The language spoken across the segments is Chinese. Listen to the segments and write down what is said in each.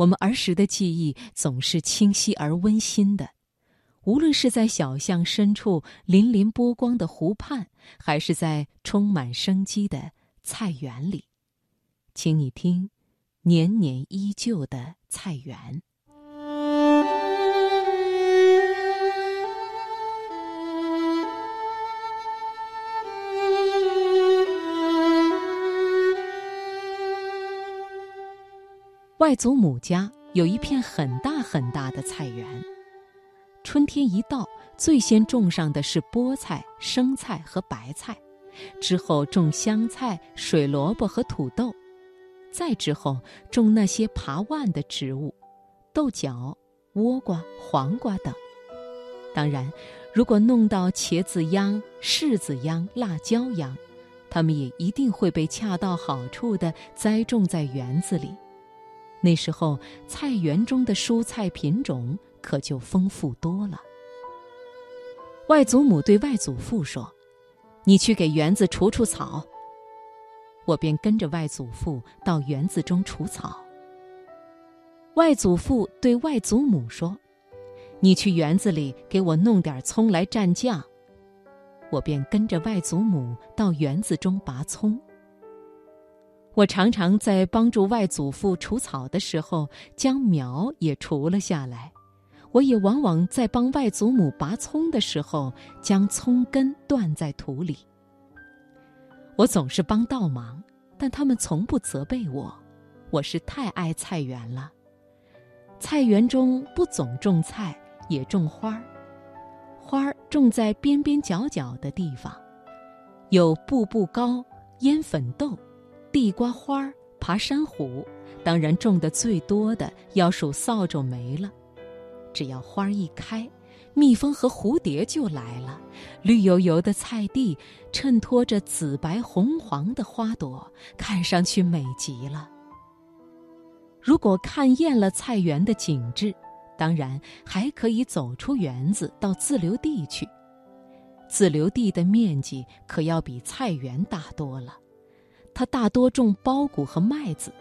我们儿时的记忆总是清晰而温馨的，无论是在小巷深处粼粼波光的湖畔，还是在充满生机的菜园里。请你听，年年依旧的菜园。外祖母家有一片很大很大的菜园，春天一到，最先种上的是菠菜、生菜和白菜，之后种香菜、水萝卜和土豆，再之后种那些爬腕的植物，豆角、倭瓜、黄瓜等。当然，如果弄到茄子秧、柿子秧、辣椒秧，它们也一定会被恰到好处地栽种在园子里。那时候，菜园中的蔬菜品种可就丰富多了。外祖母对外祖父说：“你去给园子除除草。”我便跟着外祖父到园子中除草。外祖父对外祖母说：“你去园子里给我弄点葱来蘸酱。”我便跟着外祖母到园子中拔葱。我常常在帮助外祖父除草的时候，将苗也除了下来；我也往往在帮外祖母拔葱的时候，将葱根断在土里。我总是帮倒忙，但他们从不责备我。我是太爱菜园了。菜园中不总种菜，也种花儿，花儿种在边边角角的地方，有步步高、烟粉豆。地瓜花、爬山虎，当然种的最多的要数扫帚梅了。只要花一开，蜜蜂和蝴蝶就来了。绿油油的菜地，衬托着紫白红黄的花朵，看上去美极了。如果看厌了菜园的景致，当然还可以走出园子到自留地去。自留地的面积可要比菜园大多了。它大多种苞谷和麦子，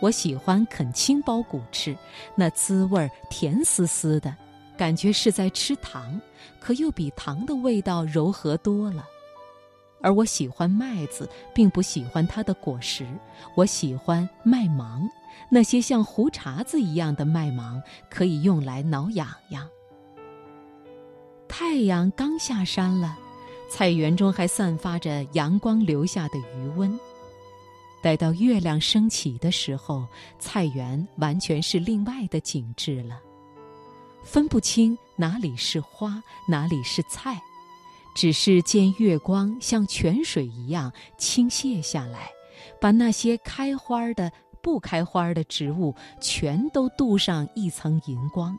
我喜欢啃青苞谷吃，那滋味甜丝丝的，感觉是在吃糖，可又比糖的味道柔和多了。而我喜欢麦子，并不喜欢它的果实，我喜欢麦芒，那些像胡茬子一样的麦芒可以用来挠痒痒。太阳刚下山了，菜园中还散发着阳光留下的余温。待到月亮升起的时候，菜园完全是另外的景致了，分不清哪里是花，哪里是菜，只是见月光像泉水一样倾泻下来，把那些开花的、不开花的植物全都镀上一层银光。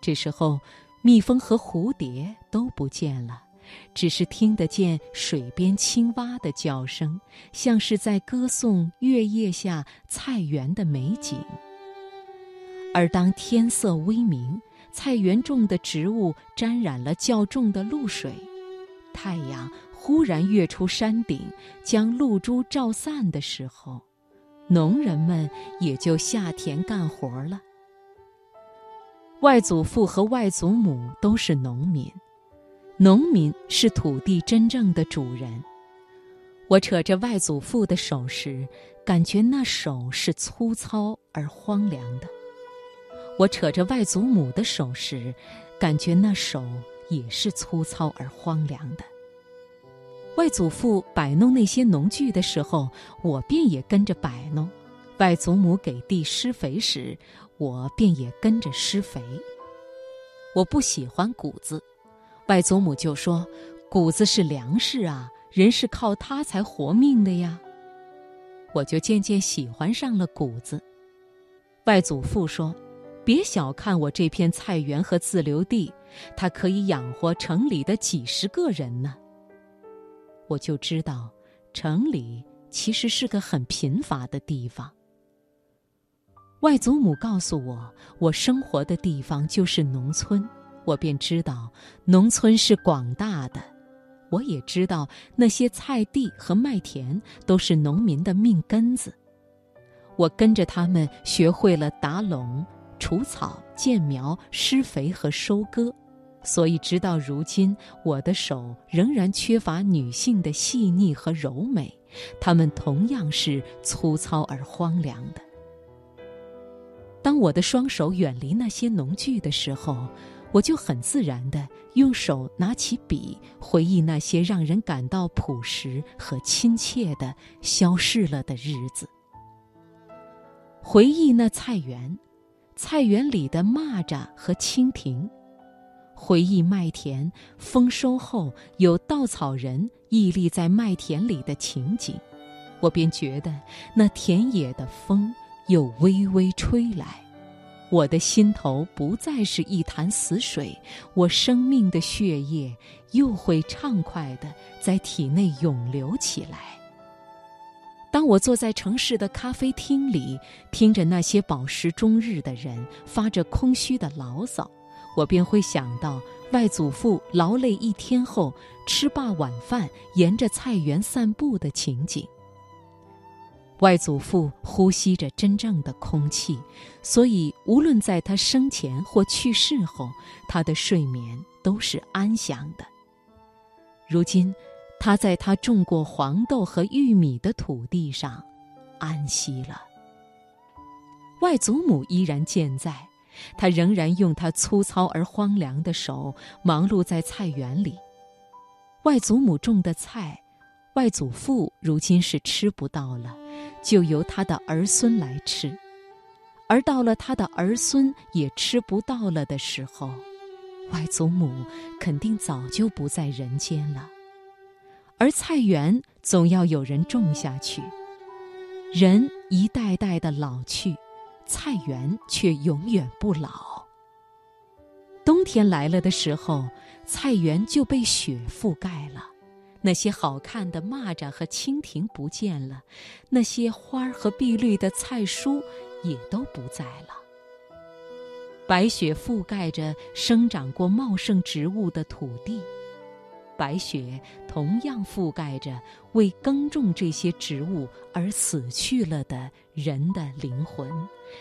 这时候，蜜蜂和蝴蝶都不见了。只是听得见水边青蛙的叫声，像是在歌颂月夜下菜园的美景。而当天色微明，菜园中的植物沾染了较重的露水，太阳忽然跃出山顶，将露珠照散的时候，农人们也就下田干活了。外祖父和外祖母都是农民。农民是土地真正的主人。我扯着外祖父的手时，感觉那手是粗糙而荒凉的；我扯着外祖母的手时，感觉那手也是粗糙而荒凉的。外祖父摆弄那些农具的时候，我便也跟着摆弄；外祖母给地施肥时，我便也跟着施肥。我不喜欢谷子。外祖母就说：“谷子是粮食啊，人是靠它才活命的呀。”我就渐渐喜欢上了谷子。外祖父说：“别小看我这片菜园和自留地，它可以养活城里的几十个人呢。”我就知道，城里其实是个很贫乏的地方。外祖母告诉我，我生活的地方就是农村。我便知道，农村是广大的；我也知道，那些菜地和麦田都是农民的命根子。我跟着他们学会了打垄、除草、建苗、施肥和收割，所以直到如今，我的手仍然缺乏女性的细腻和柔美，它们同样是粗糙而荒凉的。当我的双手远离那些农具的时候，我就很自然地用手拿起笔，回忆那些让人感到朴实和亲切的消逝了的日子。回忆那菜园，菜园里的蚂蚱和蜻蜓；回忆麦田丰收后有稻草人屹立在麦田里的情景，我便觉得那田野的风又微微吹来，我的心头不再是一潭死水，我生命的血液又会畅快地在体内涌流起来。当我坐在城市的咖啡厅里，听着那些饱食终日的人发着空虚的牢骚，我便会想到外祖父劳累一天后吃罢晚饭，沿着菜园散步的情景。外祖父呼吸着真正的空气，所以无论在他生前或去世后，他的睡眠都是安详的。如今。他在他种过黄豆和玉米的土地上安息了。外祖母依然健在，他仍然用他粗糙而荒凉的手忙碌在菜园里。外祖母种的菜，外祖父如今是吃不到了，就由他的儿孙来吃。而到了他的儿孙也吃不到了的时候，外祖母肯定早就不在人间了。而菜园总要有人种下去，人一代代的老去，菜园却永远不老。冬天来了的时候，菜园就被雪覆盖了，那些好看的蚂蚱和蜻蜓不见了，那些花儿和碧绿的菜蔬也都不在了。白雪覆盖着生长过茂盛植物的土地。白雪同样覆盖着为耕种这些植物而死去了的人的灵魂，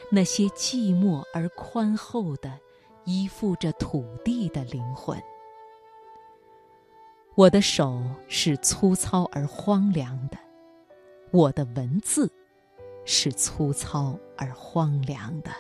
那些寂寞而宽厚的依附着土地的灵魂。我的手是粗糙而荒凉的，我的文字是粗糙而荒凉的。